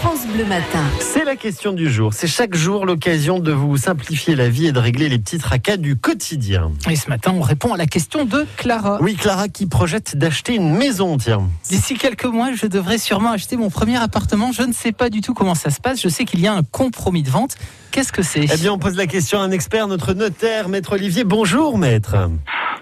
France Bleu Matin. C'est la question du jour. C'est chaque jour l'occasion de vous simplifier la vie et de régler les petits tracas du quotidien. Et ce matin, on répond à la question de Clara. Oui, Clara qui projette d'acheter une maison, tiens. D'ici quelques mois, je devrais sûrement acheter mon premier appartement. Je ne sais pas du tout comment ça se passe. Je sais qu'il y a un compromis de vente. Qu'est-ce que c'est? Eh bien, on pose la question à un expert, notre notaire, maître Olivier. Bonjour, maître.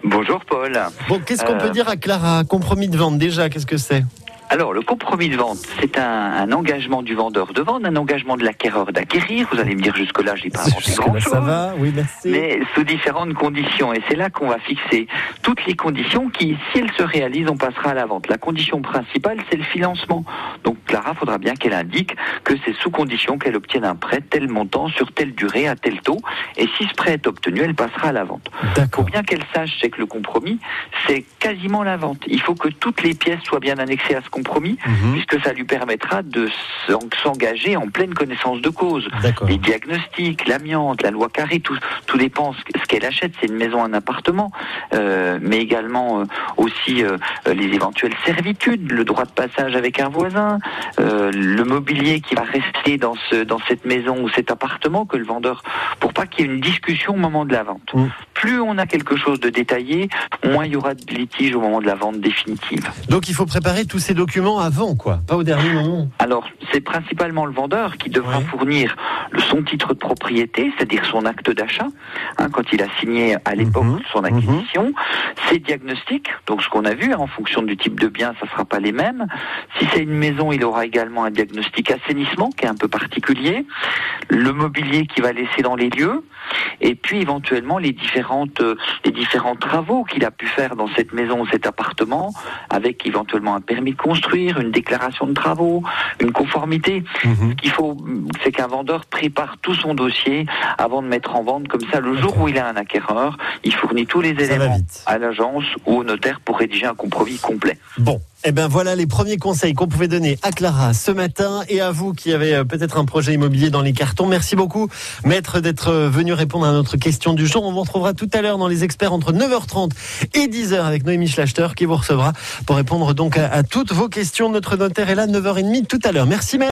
Bonjour Paul. Bon, qu'est-ce qu'on Euh. peut dire à Clara? Compromis de vente, déjà, qu'est-ce que c'est? Alors, le compromis de vente, c'est un, un engagement du vendeur de vendre, un engagement de l'acquéreur d'acquérir. Vous allez me dire jusque-là, j'ai pas inventé grand-chose. ça va Oui, merci. Mais sous différentes conditions. Et c'est là qu'on va fixer toutes les conditions qui, si elles se réalisent, on passera à la vente. La condition principale, c'est le financement. Donc, Clara, faudra bien qu'elle indique que c'est sous condition qu'elle obtienne un prêt tel montant sur telle durée à tel taux. Et si ce prêt est obtenu, elle passera à la vente. Faut D'accord. bien qu'elle sache, c'est que le compromis, c'est quasiment la vente. Il faut que toutes les pièces soient bien annexées à ce compromis, Mhm. puisque ça lui permettra de s'en- s'engager en pleine connaissance de cause. Les diagnostics, l'amiante, la loi carré, tout, tout dépend ce ce qu'elle achète. C'est une maison, un appartement, euh, mais également euh, aussi euh, les éventuelles servitudes, le droit de passage avec un voisin, euh, le mobilier qui va rester dans ce dans cette maison ou cet appartement que le vendeur, pour pas qu'il y ait une discussion au moment de la vente. Mm. Plus on a quelque chose de détaillé, moins il y aura de litige au moment de la vente définitive. Donc, il faut préparer tous ces documents avant, quoi, pas au dernier moment. Alors, c'est principalement le vendeur qui devra Ouais. fournir son titre de propriété, c'est-à-dire son acte d'achat, hein, quand il a signé à l'époque Mhm, son acquisition, ses diagnostics, donc ce qu'on a vu, hein, en fonction du type de bien, ça sera pas les mêmes. Si c'est une maison, il aura également un diagnostic assainissement qui est un peu particulier, le mobilier qu'il va laisser dans les lieux, et puis éventuellement les différentes euh, les différents travaux qu'il a pu faire dans cette maison ou cet appartement, avec éventuellement un permis de construire, une déclaration de travaux, une conformité. Mhm. Ce qu'il faut, c'est qu'un vendeur prépare tout son dossier avant de mettre en vente. Comme ça, le jour où il a un acquéreur, il fournit tous les éléments à l'agence ou au notaire pour rédiger un compromis complet. Bon, eh ben voilà les premiers conseils qu'on pouvait donner à Clara ce matin et à vous qui avez euh, peut-être un projet immobilier dans les cartons. Merci beaucoup, maître, d'être euh, venu répondre à notre question du jour. On vous retrouvera tout à l'heure dans les experts entre 9h30 et 10h avec Noémie Schlachter qui vous recevra pour répondre donc à toutes vos questions. Notre notaire est là 9h30 tout à l'heure. Merci, maître.